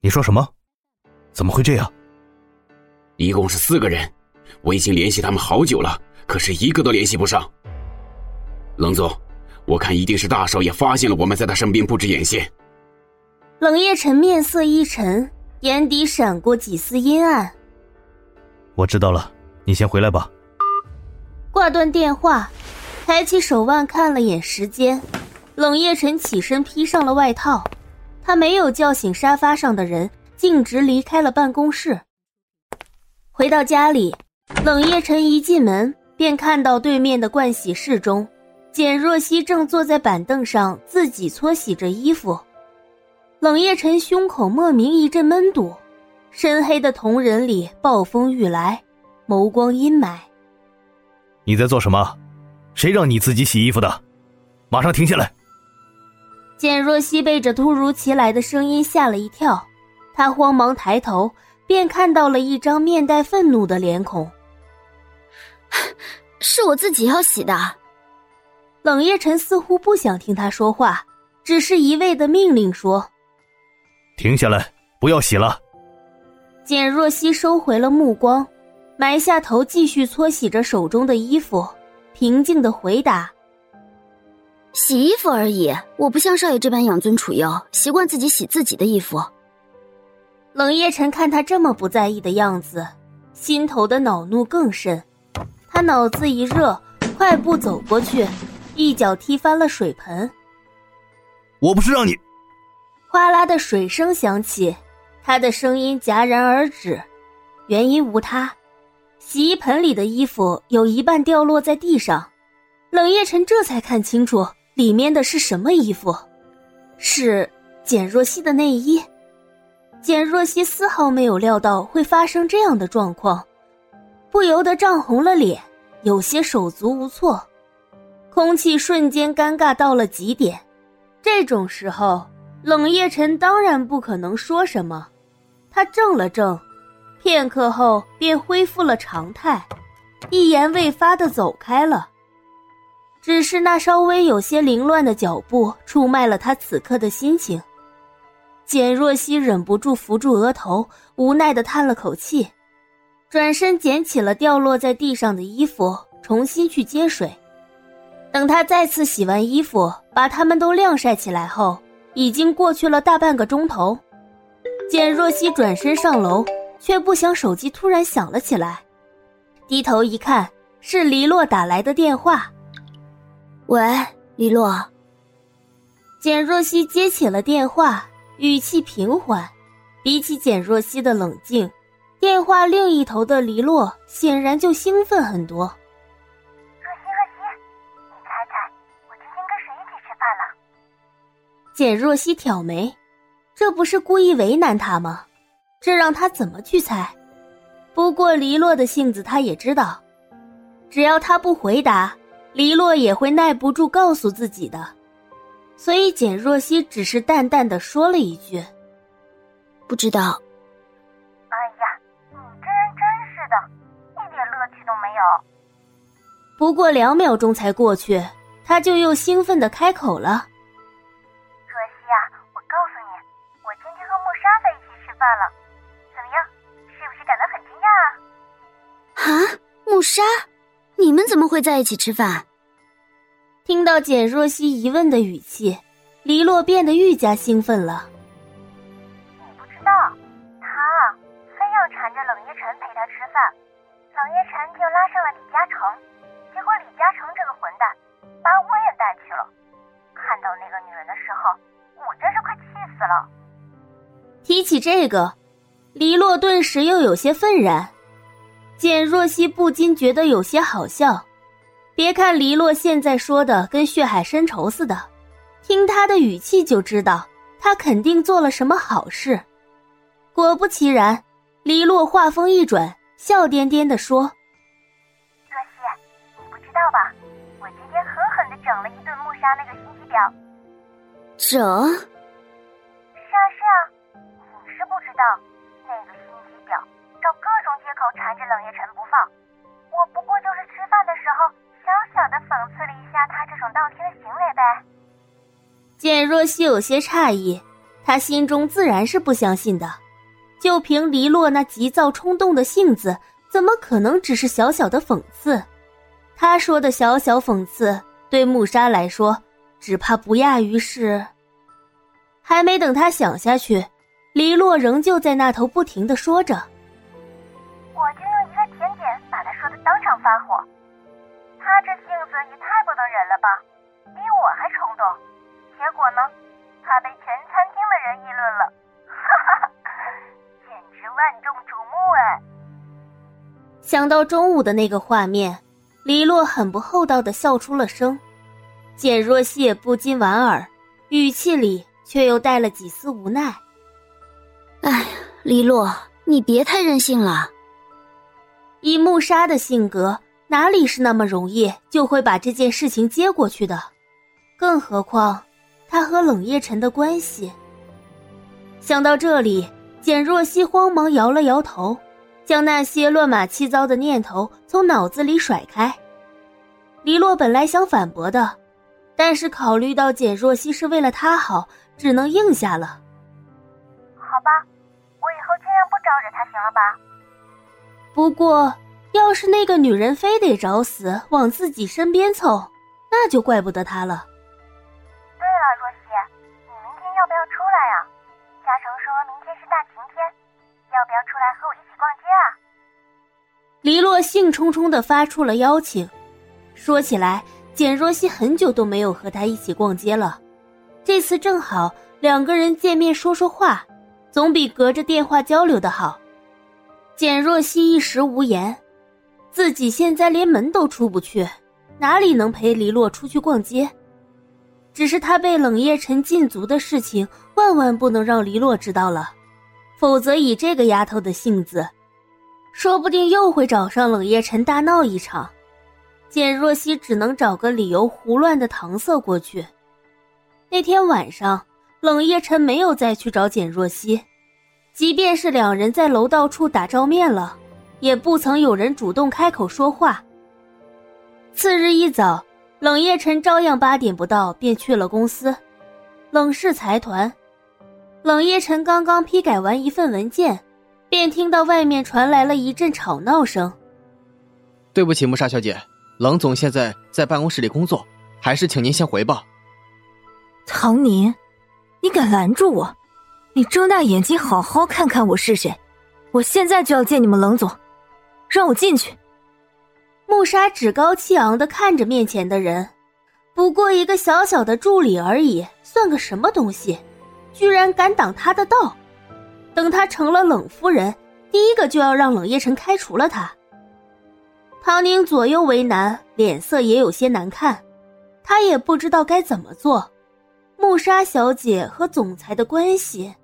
你说什么？怎么会这样？一共是四个人，我已经联系他们好久了，可是一个都联系不上。冷总，我看一定是大少爷发现了我们在他身边布置眼线。冷夜晨面色一沉，眼底闪过几丝阴暗。我知道了，你先回来吧。挂断电话，抬起手腕看了眼时间，冷夜晨起身披上了外套。他没有叫醒沙发上的人，径直离开了办公室。回到家里，冷夜晨一进门便看到对面的盥洗室中，简若曦正坐在板凳上自己搓洗着衣服。冷夜晨胸口莫名一阵闷堵，深黑的瞳仁里暴风雨来，眸光阴霾。你在做什么？谁让你自己洗衣服的？马上停下来！简若曦被这突如其来的声音吓了一跳，她慌忙抬头，便看到了一张面带愤怒的脸孔。是我自己要洗的。冷夜晨似乎不想听他说话，只是一味的命令说。停下来，不要洗了。简若曦收回了目光，埋下头继续搓洗着手中的衣服，平静的回答：“洗衣服而已，我不像少爷这般养尊处优，习惯自己洗自己的衣服。”冷夜晨看他这么不在意的样子，心头的恼怒更甚。他脑子一热，快步走过去，一脚踢翻了水盆。我不是让你。哗啦的水声响起，他的声音戛然而止，原因无他，洗衣盆里的衣服有一半掉落在地上，冷夜晨这才看清楚里面的是什么衣服，是简若曦的内衣。简若曦丝毫没有料到会发生这样的状况，不由得涨红了脸，有些手足无措，空气瞬间尴尬到了极点。这种时候。冷夜晨当然不可能说什么，他怔了怔，片刻后便恢复了常态，一言未发的走开了。只是那稍微有些凌乱的脚步出卖了他此刻的心情。简若曦忍不住扶住额头，无奈的叹了口气，转身捡起了掉落在地上的衣服，重新去接水。等他再次洗完衣服，把它们都晾晒起来后。已经过去了大半个钟头，简若曦转身上楼，却不想手机突然响了起来。低头一看，是黎洛打来的电话。喂，黎洛。简若曦接起了电话，语气平缓，比起简若曦的冷静，电话另一头的黎洛显然就兴奋很多。若曦，若曦，你猜猜，我今天跟谁一起吃饭了简若曦挑眉，这不是故意为难他吗？这让他怎么去猜？不过黎洛的性子他也知道，只要他不回答，黎洛也会耐不住告诉自己的。所以简若曦只是淡淡的说了一句：“不知道。”哎呀，你这人真是的，一点乐趣都没有。不过两秒钟才过去，他就又兴奋的开口了。若曦啊，我告诉你，我今天和木沙在一起吃饭了，怎么样？是不是感到很惊讶啊？啊，穆莎，你们怎么会在一起吃饭？听到简若曦疑问的语气，黎洛变得愈加兴奋了。你不知道，他非要缠着冷夜晨陪他吃饭，冷夜晨就拉上了李嘉诚，结果李嘉诚这个混蛋把我也带去了。看到那个女人的时候，我真是快气死了。提起这个，黎洛顿时又有些愤然，简若曦不禁觉得有些好笑。别看黎洛现在说的跟血海深仇似的，听他的语气就知道他肯定做了什么好事。果不其然，黎洛话锋一转，笑颠颠的说：“若曦，你不知道吧？我今天狠狠的整了一顿木沙那个心机婊。”整。道那个心机婊找各种借口缠着冷夜晨不放，我不过就是吃饭的时候小小的讽刺了一下他这种倒贴的行为呗。简若曦有些诧异，他心中自然是不相信的。就凭黎洛那急躁冲动的性子，怎么可能只是小小的讽刺？他说的小小讽刺，对穆莎来说，只怕不亚于是……还没等他想下去，黎洛仍旧在那头不停的说着：“他说的当场发火。他这性子也太不能忍了吧，比我还冲动。结果呢，他被全餐厅的人议论了，哈哈，简直万众瞩目哎！”想到中午的那个画面，黎洛很不厚道的笑出了声。简若曦也不禁莞尔，语气里。却又带了几丝无奈。哎呀，黎洛，你别太任性了。以穆莎的性格，哪里是那么容易就会把这件事情接过去的？更何况，他和冷夜晨的关系。想到这里，简若曦慌忙摇了摇头，将那些乱码七糟的念头从脑子里甩开。黎洛本来想反驳的，但是考虑到简若曦是为了他好。只能应下了。好吧，我以后尽量不招惹他，行了吧？不过，要是那个女人非得找死往自己身边凑，那就怪不得她了。对了，若曦，你明天要不要出来啊？嘉诚说明天是大晴天，要不要出来和我一起逛街啊？黎洛兴冲冲的发出了邀请。说起来，简若曦很久都没有和他一起逛街了。这次正好两个人见面说说话，总比隔着电话交流的好。简若曦一时无言，自己现在连门都出不去，哪里能陪黎洛出去逛街？只是他被冷夜晨禁足的事情，万万不能让黎洛知道了，否则以这个丫头的性子，说不定又会找上冷夜晨大闹一场。简若曦只能找个理由胡乱的搪塞过去。那天晚上，冷夜晨没有再去找简若曦，即便是两人在楼道处打照面了，也不曾有人主动开口说话。次日一早，冷夜晨照样八点不到便去了公司，冷氏财团。冷夜晨刚刚批改完一份文件，便听到外面传来了一阵吵闹声。对不起，穆莎小姐，冷总现在在办公室里工作，还是请您先回吧。唐宁，你敢拦住我？你睁大眼睛好好看看我是谁！我现在就要见你们冷总，让我进去。穆莎趾高气昂的看着面前的人，不过一个小小的助理而已，算个什么东西？居然敢挡他的道！等他成了冷夫人，第一个就要让冷夜晨开除了他。唐宁左右为难，脸色也有些难看，他也不知道该怎么做。穆莎小姐和总裁的关系。